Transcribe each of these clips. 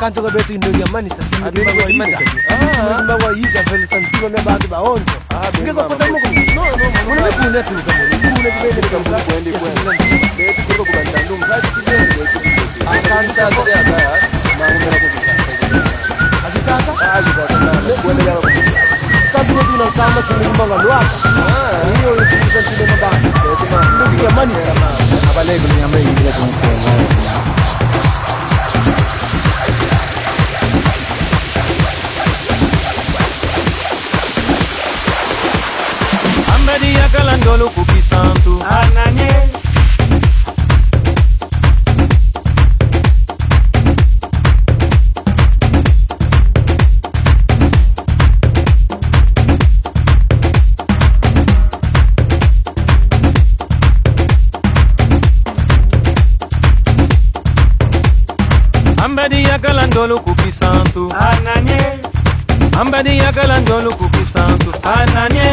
kanjoko bethu indokyamani sasimba kwayiza vele sandiphila nabantu bahonzo kanjikotinakama sinimbangalwaka iyo yesisantilemabantu ndokyamani abalekonyameiiakumkhona lokoki santu ananie ambadi yakala ndolo kuki santu ananie ambadi yakala ndolo kuki santu ananie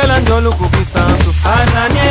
kala njoluku kisantu anani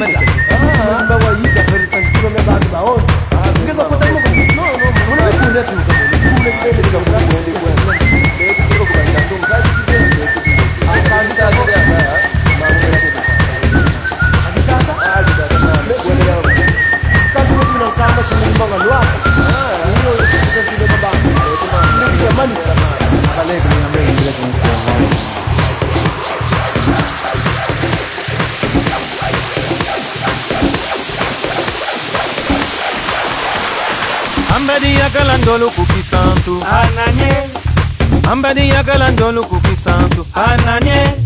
妹子 andolo kuki santo ananie ambadinyakala andolo kuki santo ananie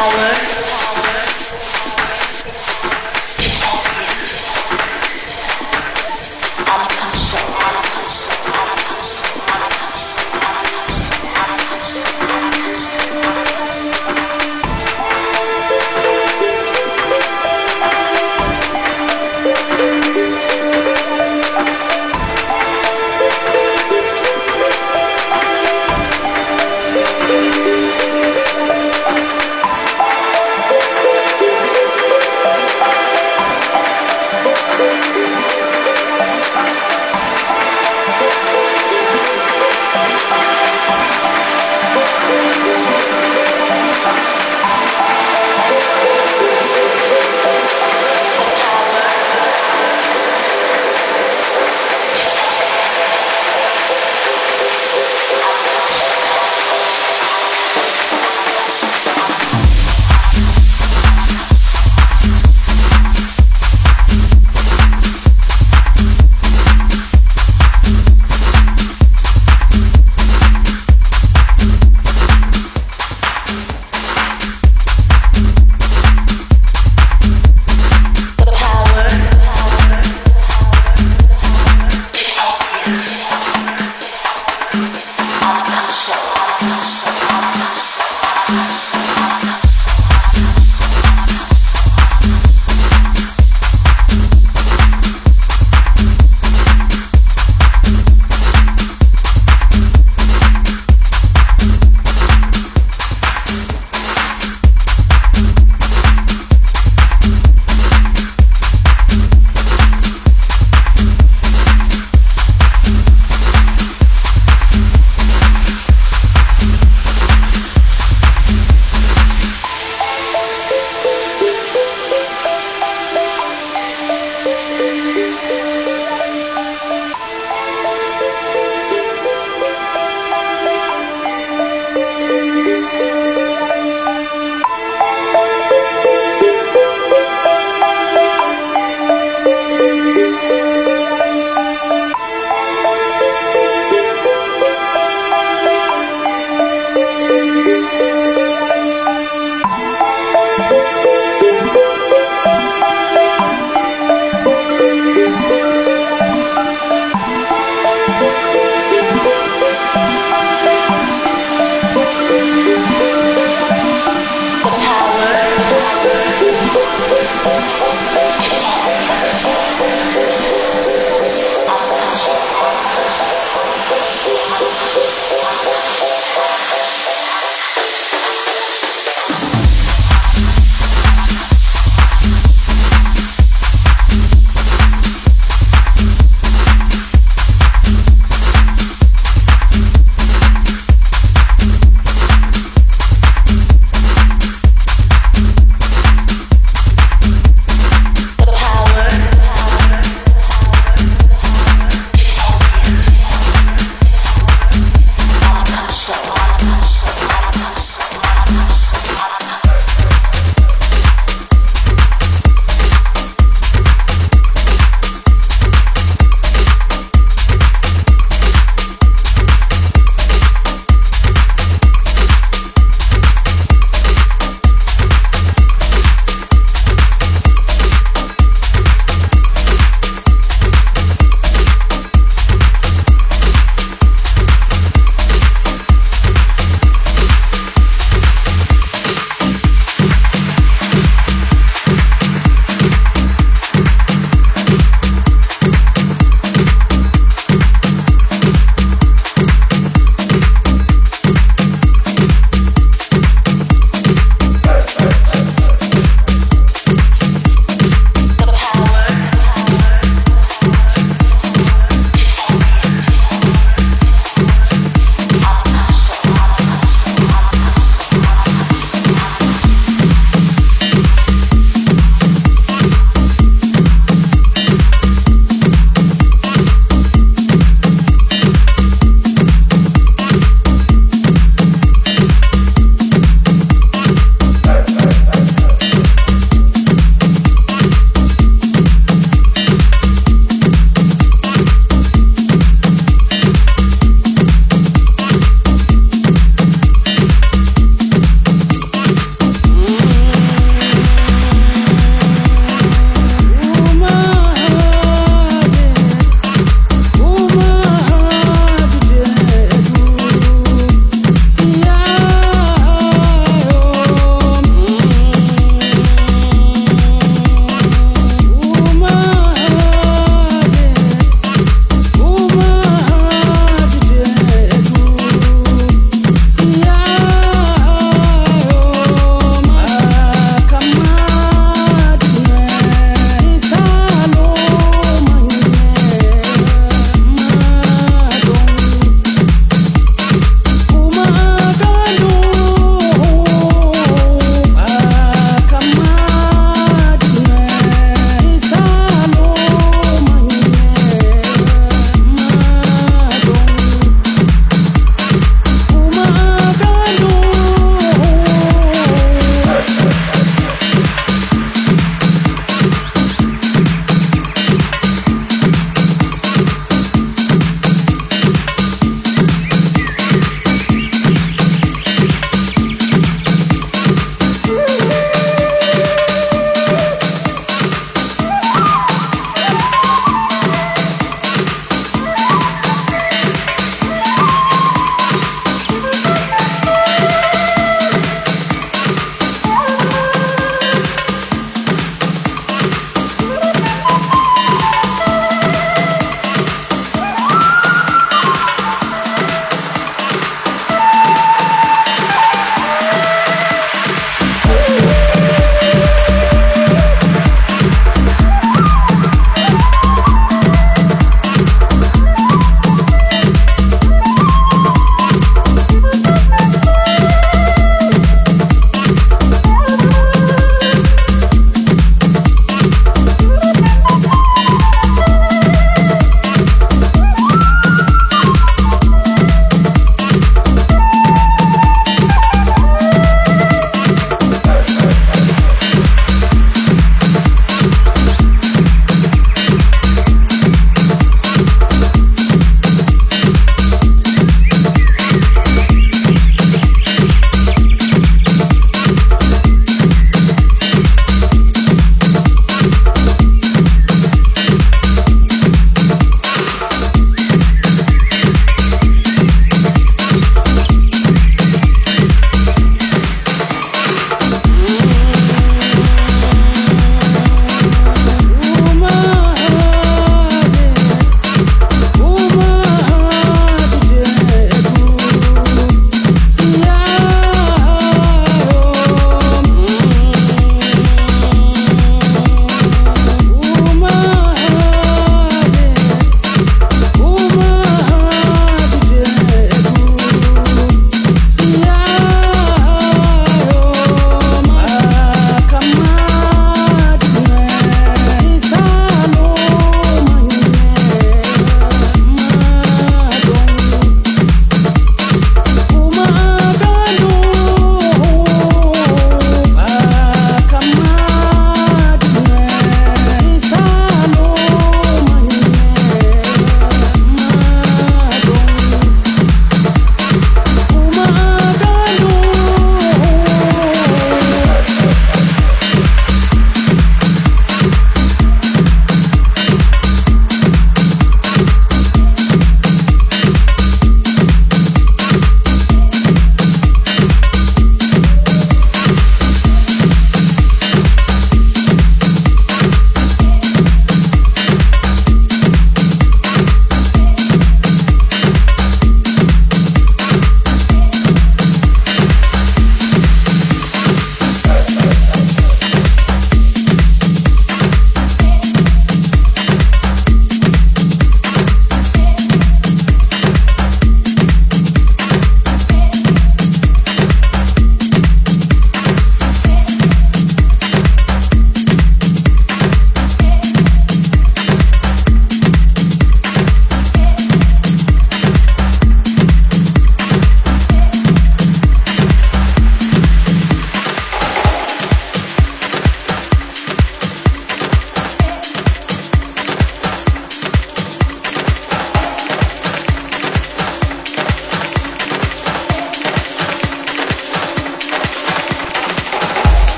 power.